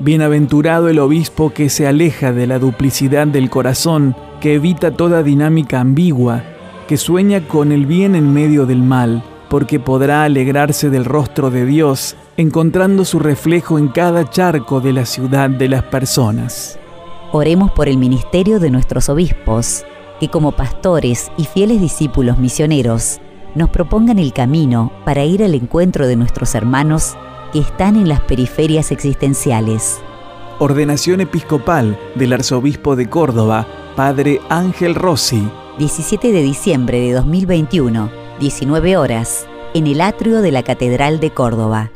Bienaventurado el obispo que se aleja de la duplicidad del corazón, que evita toda dinámica ambigua, que sueña con el bien en medio del mal, porque podrá alegrarse del rostro de Dios, encontrando su reflejo en cada charco de la ciudad de las personas. Oremos por el ministerio de nuestros obispos, que como pastores y fieles discípulos misioneros, nos propongan el camino para ir al encuentro de nuestros hermanos que están en las periferias existenciales. Ordenación episcopal del arzobispo de Córdoba, Padre Ángel Rossi. 17 de diciembre de 2021, 19 horas, en el atrio de la Catedral de Córdoba.